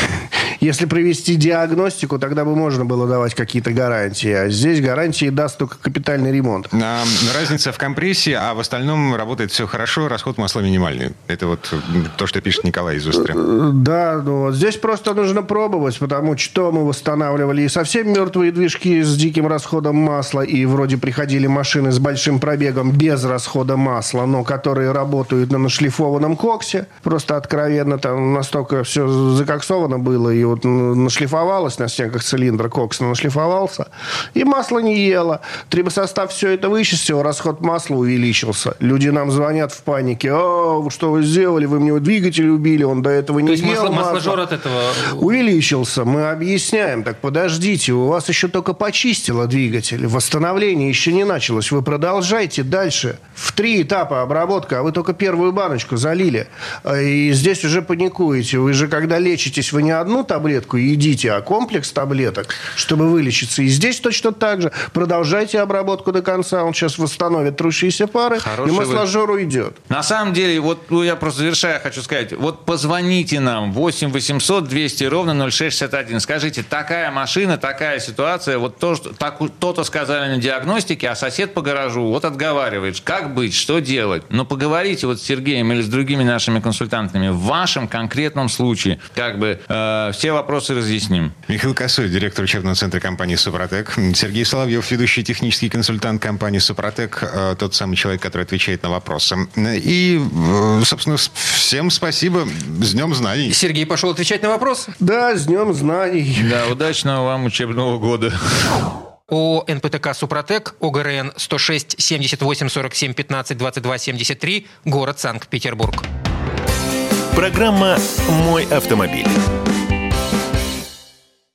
Если провести диагностику, тогда бы можно было давать какие-то гарантии. А здесь гарантии даст только капитальный ремонт. А, разница в компрессии, а в остальном работает все хорошо, расход масла минимальный. Это вот то, что пишет Николай из Устры. Да, ну вот здесь просто нужно пробовать, потому что мы восстанавливали и совсем мертвые движки с диким расходом масла, и вроде приходили машины с большим пробегом без расхода масла, но которые работают на нашлифованном коксе. Просто откровенно там настолько все закоксовано было, и вот нашлифовалось на стенках цилиндра, кокс нашлифовался, и масло не ело. Трибосостав все это вычистил, расход масла увеличился. Люди нам звонят в панике. «А, что вы сделали? Вы мне двигатель убили, он до этого не То есть ел масло, масложор от этого... Увеличился. Мы объясняем. Так подождите, у вас еще только почистило двигатель. Восстановление еще не началось. Вы продолжайте дальше. В три этапа обработка, а вы только первую баночку залили. И здесь уже паникуете. Вы же, когда лечитесь, вы не одну таблетку таблетку едите, а комплекс таблеток, чтобы вылечиться. И здесь точно так же. Продолжайте обработку до конца. Он сейчас восстановит трущиеся пары, Хороший и масложор вы... уйдет. На самом деле, вот ну, я просто завершая хочу сказать. Вот позвоните нам 8 800 200 ровно 0661. Скажите, такая машина, такая ситуация, вот то, что так, то-то сказали на диагностике, а сосед по гаражу вот отговаривает. Как быть, что делать? Но поговорите вот с Сергеем или с другими нашими консультантами в вашем конкретном случае. Как бы э, все вопросы разъясним. Михаил Косой, директор учебного центра компании «Супротек». Сергей Соловьев, ведущий технический консультант компании «Супротек», э, тот самый человек, который отвечает на вопросы. И, э, собственно, всем спасибо. С Днем Знаний. Сергей пошел отвечать на вопросы. Да, с Днем Знаний. Да, удачного вам учебного года. ООО «НПТК Супротек», ОГРН 106 78 47 15 22 73, город Санкт-Петербург. Программа «Мой автомобиль».